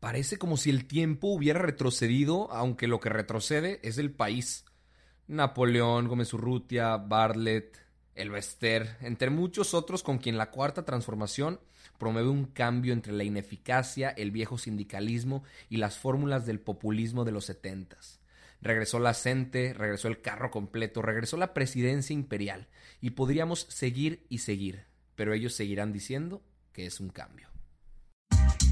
Parece como si el tiempo hubiera retrocedido, aunque lo que retrocede es el país. Napoleón, Gómez Urrutia, Bartlett, Elvester, entre muchos otros con quien la cuarta transformación promueve un cambio entre la ineficacia, el viejo sindicalismo y las fórmulas del populismo de los setentas. Regresó la CENTE, regresó el carro completo, regresó la presidencia imperial y podríamos seguir y seguir, pero ellos seguirán diciendo que es un cambio.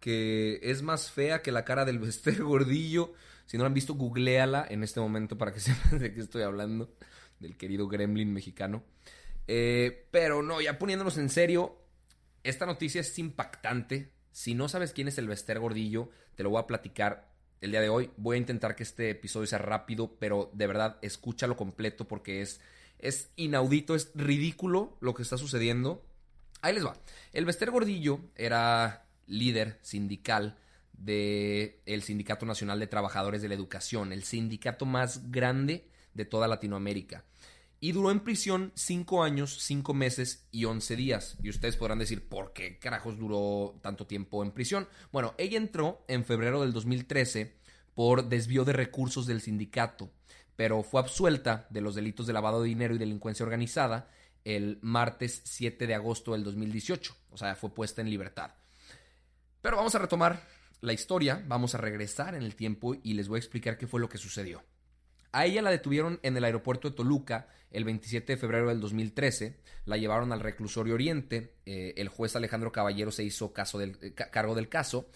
que es más fea que la cara del Bester Gordillo. Si no la han visto, googleala en este momento para que sepan de qué estoy hablando. Del querido gremlin mexicano. Eh, pero no, ya poniéndonos en serio, esta noticia es impactante. Si no sabes quién es el Bester Gordillo, te lo voy a platicar el día de hoy. Voy a intentar que este episodio sea rápido, pero de verdad escúchalo completo porque es, es inaudito, es ridículo lo que está sucediendo. Ahí les va. El Bester Gordillo era líder sindical del el Sindicato Nacional de Trabajadores de la Educación, el sindicato más grande de toda Latinoamérica. Y duró en prisión cinco años, cinco meses y once días. Y ustedes podrán decir, ¿por qué carajos duró tanto tiempo en prisión? Bueno, ella entró en febrero del 2013 por desvío de recursos del sindicato, pero fue absuelta de los delitos de lavado de dinero y delincuencia organizada el martes 7 de agosto del 2018. O sea, fue puesta en libertad. Pero vamos a retomar la historia, vamos a regresar en el tiempo y les voy a explicar qué fue lo que sucedió. A ella la detuvieron en el aeropuerto de Toluca el 27 de febrero del 2013, la llevaron al reclusorio Oriente, eh, el juez Alejandro Caballero se hizo caso del, eh, cargo del caso.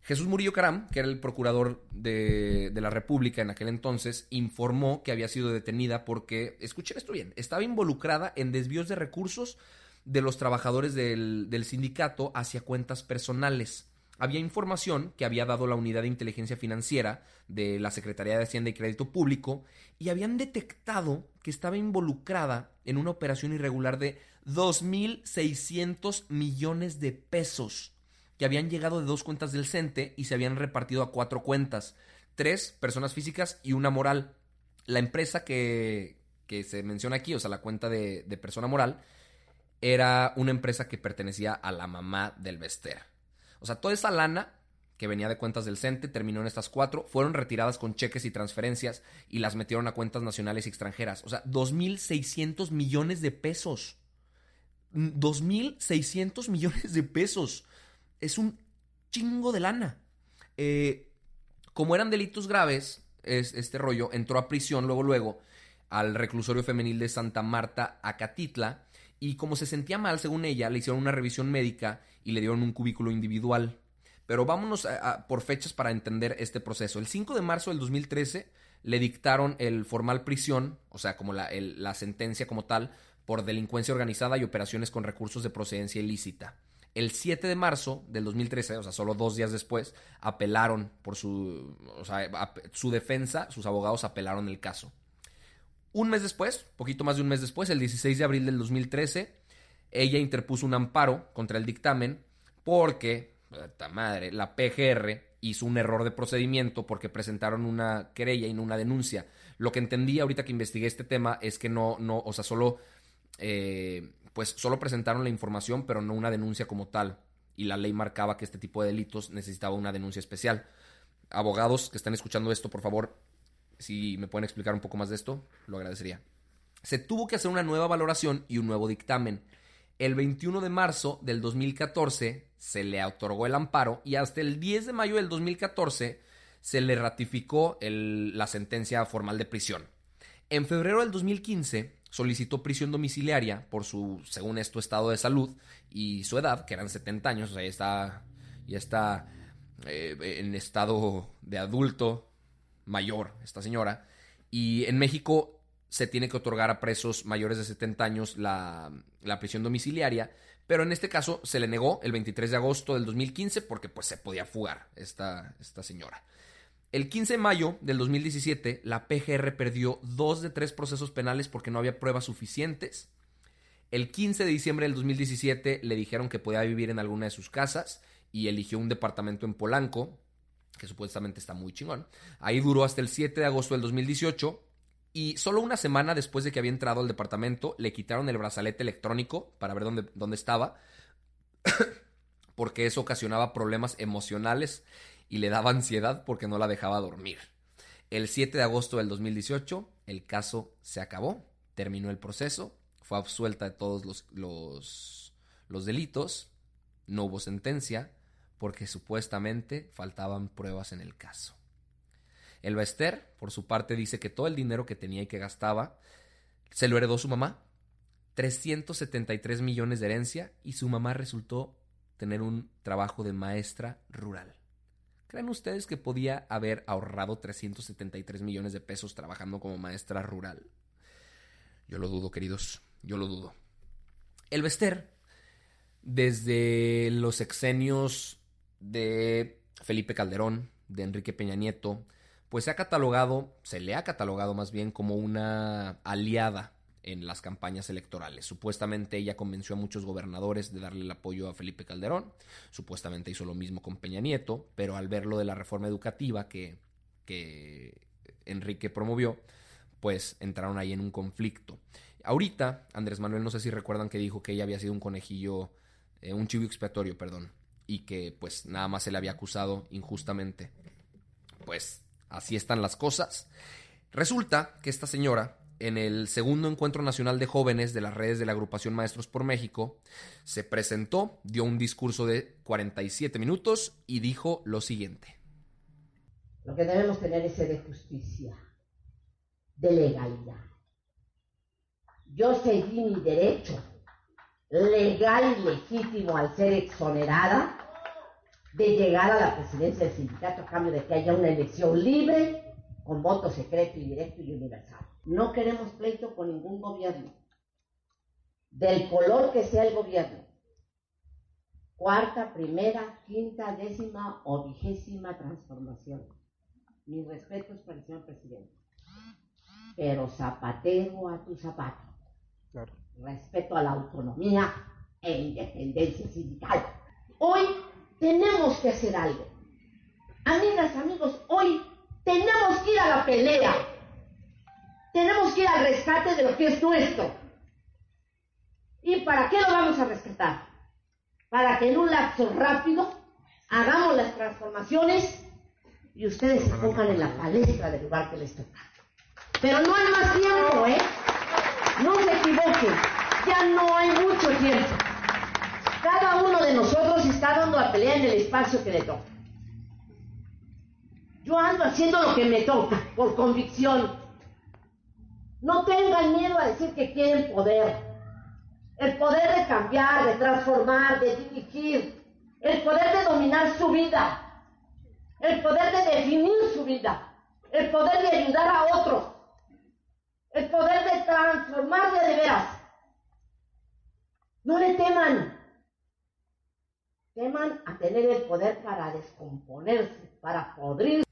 Jesús Murillo Caram, que era el procurador de, la República en aquel entonces, informó que había sido detenida porque, escuchen esto bien, estaba involucrada en desvíos de recursos de los trabajadores del sindicato hacia cuentas personales había información que había dado la Unidad de Inteligencia Financiera de la Secretaría de Hacienda y Crédito Público y habían detectado que estaba involucrada en una operación irregular de 2.600 millones de pesos que habían llegado de dos cuentas del CENTE y se habían repartido a cuatro cuentas, tres personas físicas y una moral. La empresa que, que se menciona aquí, o sea, la cuenta de, persona moral, era una empresa que pertenecía a la mamá del Bester. O sea, toda esa lana que venía de cuentas del CENTE terminó en estas cuatro, fueron retiradas con cheques y transferencias y las metieron a cuentas nacionales y extranjeras. O sea, 2.600 millones de pesos. 2.600 millones de pesos. Es un chingo de lana. Eh, como eran delitos graves, es, este rollo entró a prisión luego, luego, al reclusorio femenil de Santa Marta, Acatitla, y como se sentía mal, según ella, le hicieron una revisión médica y le dieron un cubículo individual. Pero vámonos a, por fechas para entender este proceso. El 5 de marzo del 2013 le dictaron el formal prisión, o sea, como la, la sentencia como tal, por delincuencia organizada y operaciones con recursos de procedencia ilícita. El 7 de marzo del 2013, o sea, solo dos días después, apelaron por su, o sea, su defensa, sus abogados apelaron el caso. Un mes después, poquito más de un mes después, el 16 de abril del 2013, ella interpuso un amparo contra el dictamen porque, puta madre, la PGR hizo un error de procedimiento porque presentaron una querella y no una denuncia. Lo que entendí ahorita que investigué este tema es que no, no, o sea, solo, eh, pues solo presentaron la información, pero no una denuncia como tal. Y la ley marcaba que este tipo de delitos necesitaba una denuncia especial. Abogados que están escuchando esto, por favor, si me pueden explicar un poco más de esto, lo agradecería. Se tuvo que hacer una nueva valoración y un nuevo dictamen. El 21 de marzo del 2014 se le otorgó el amparo y hasta el 10 de mayo del 2014 se le ratificó la sentencia formal de prisión. En febrero del 2015 solicitó prisión domiciliaria por su, según esto, estado de salud y su edad, que eran 70 años, o sea, ya está, ya está eh, en estado de adulto mayor esta señora. Y en México se tiene que otorgar a presos mayores de 70 años la, la, prisión domiciliaria, pero en este caso se le negó el 23 de agosto del 2015 porque pues se podía fugar esta, esta señora. El 15 de mayo del 2017, la PGR perdió dos de tres procesos penales porque no había pruebas suficientes. El 15 de diciembre del 2017 le dijeron que podía vivir en alguna de sus casas y eligió un departamento en Polanco, que supuestamente está muy chingón. Ahí duró hasta el 7 de agosto del 2018 y solo una semana después de que había entrado al departamento le quitaron el brazalete electrónico para ver dónde, dónde estaba, porque eso ocasionaba problemas emocionales y le daba ansiedad porque no la dejaba dormir. El 7 de agosto del 2018, el caso se acabó, terminó el proceso, fue absuelta de todos los, los, los delitos, no hubo sentencia porque supuestamente faltaban pruebas en el caso. El Bester, por su parte, dice que todo el dinero que tenía y que gastaba se lo heredó su mamá, 373 millones de herencia, y su mamá resultó tener un trabajo de maestra rural. ¿Creen ustedes que podía haber ahorrado 373 millones de pesos trabajando como maestra rural? Yo lo dudo, queridos, yo lo dudo. El Bester, desde los exenios de Felipe Calderón, de Enrique Peña Nieto, pues se ha catalogado, se le ha catalogado más bien como una aliada en las campañas electorales. Supuestamente ella convenció a muchos gobernadores de darle el apoyo a Felipe Calderón, supuestamente hizo lo mismo con Peña Nieto, pero al ver lo de la reforma educativa que, que Enrique promovió, pues entraron ahí en un conflicto. Ahorita, Andrés Manuel, no sé si recuerdan que dijo que ella había sido un conejillo, eh, un chivo expiatorio, perdón, y que pues nada más se le había acusado injustamente. Pues así están las cosas. Resulta que esta señora en el segundo encuentro nacional de jóvenes de las redes de la agrupación Maestros por México, se presentó, dio un discurso de 47 minutos y dijo lo siguiente. Lo que debemos tener es de justicia, de legalidad. Yo seguí mi derecho legal y legítimo al ser exonerada de llegar a la presidencia del sindicato a cambio de que haya una elección libre, con voto secreto y directo y universal. No queremos pleito con ningún gobierno, del color que sea el gobierno. Cuarta, primera, quinta, décima o vigésima transformación. Mis respetos para el señor presidente. Pero zapatero a tu zapato. Respeto a la autonomía e independencia sindical. Hoy tenemos que hacer algo. Amigas, amigos, hoy tenemos que ir a la pelea tenemos que ir al rescate de lo que es nuestro. ¿Y para qué lo vamos a rescatar? Para que en un lapso rápido hagamos las transformaciones y ustedes se pongan en la palestra del lugar que les toca. Pero no hay más tiempo, ¿eh? No se equivoquen, ya no hay mucho tiempo. Cada uno de nosotros está dando a pelea en el espacio que le toca. Yo ando haciendo lo que me toca, por convicción, no tengan miedo a decir que quieren poder. El poder de cambiar, de transformar, de dirigir. El poder de dominar su vida. El poder de definir su vida. El poder de ayudar a otros. El poder de transformarse de veras. No le teman. Teman a tener el poder para descomponerse, para podrir.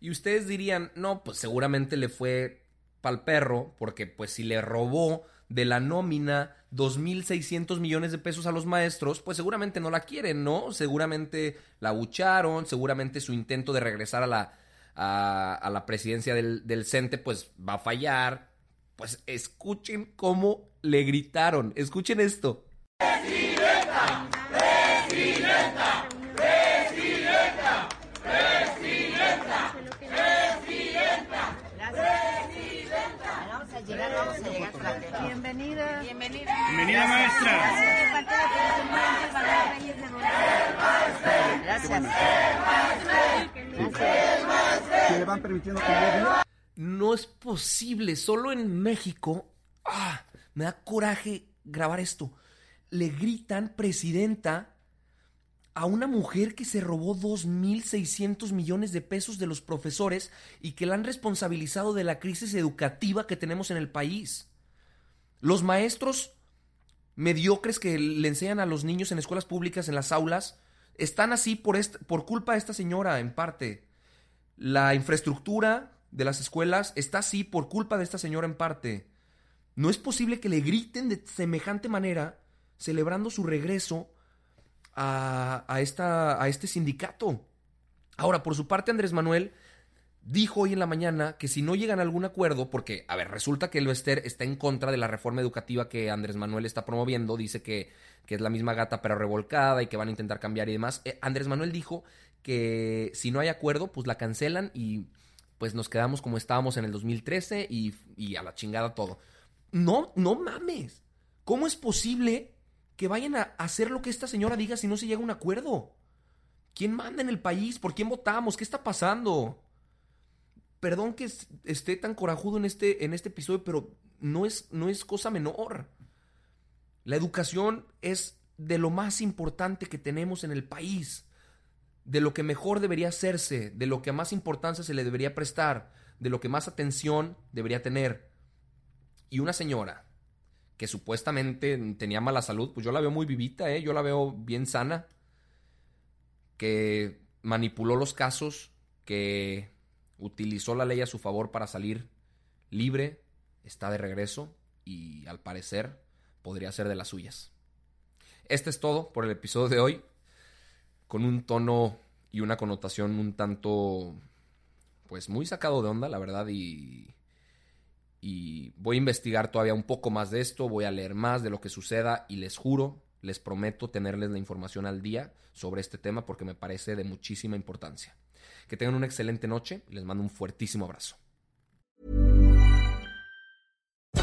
Y ustedes dirían, no, pues seguramente le fue pa'l perro, porque pues si le robó de la nómina 2.600 millones de pesos a los maestros, pues seguramente no la quieren, ¿no? Seguramente la bucharon, seguramente su intento de regresar a la, a, la presidencia del, del CENTE pues va a fallar. Pues escuchen cómo le gritaron, escuchen esto. No es posible, solo en México. ¡ah! Me da coraje grabar esto. Le gritan presidenta a una mujer que se robó 2.600 millones de pesos de los profesores y que la han responsabilizado de la crisis educativa que tenemos en el país. Los maestros mediocres que le enseñan a los niños en escuelas públicas, en las aulas, están así por, por culpa de esta señora, en parte. La infraestructura de las escuelas está así por culpa de esta señora, en parte. No es posible que le griten de semejante manera, celebrando su regreso a, a, esta, a este sindicato. Ahora, por su parte, Andrés Manuel dijo hoy en la mañana que si no llegan a algún acuerdo, porque, a ver, resulta que el Bester está en contra de la reforma educativa que Andrés Manuel está promoviendo, dice que, que es la misma gata pero revolcada y que van a intentar cambiar y demás. Eh, Andrés Manuel dijo que si no hay acuerdo, pues la cancelan y pues nos quedamos como estábamos en el 2013 y, y a la chingada todo. No, no mames. ¿Cómo es posible que vayan a hacer lo que esta señora diga si no se llega a un acuerdo? ¿Quién manda en el país? ¿Por quién votamos? ¿Qué está pasando? Perdón que esté tan corajudo en este, en este episodio, pero no es, no es cosa menor. La educación es de lo más importante que tenemos en el país, de lo que mejor debería hacerse, de lo que más importancia se le debería prestar, de lo que más atención debería tener. Y una señora que supuestamente tenía mala salud, pues yo la veo muy vivita, ¿eh? yo la veo bien sana, que manipuló los casos, que utilizó la ley a su favor para salir libre, está de regreso y al parecer podría ser de las suyas. Este es todo por el episodio de hoy, con un tono y una connotación un tanto, pues muy sacado de onda, la verdad, y, y voy a investigar todavía un poco más de esto, voy a leer más de lo que suceda y les juro, les prometo tenerles la información al día sobre este tema porque me parece de muchísima importancia. Que tengan una excelente noche les mando un fuertísimo abrazo.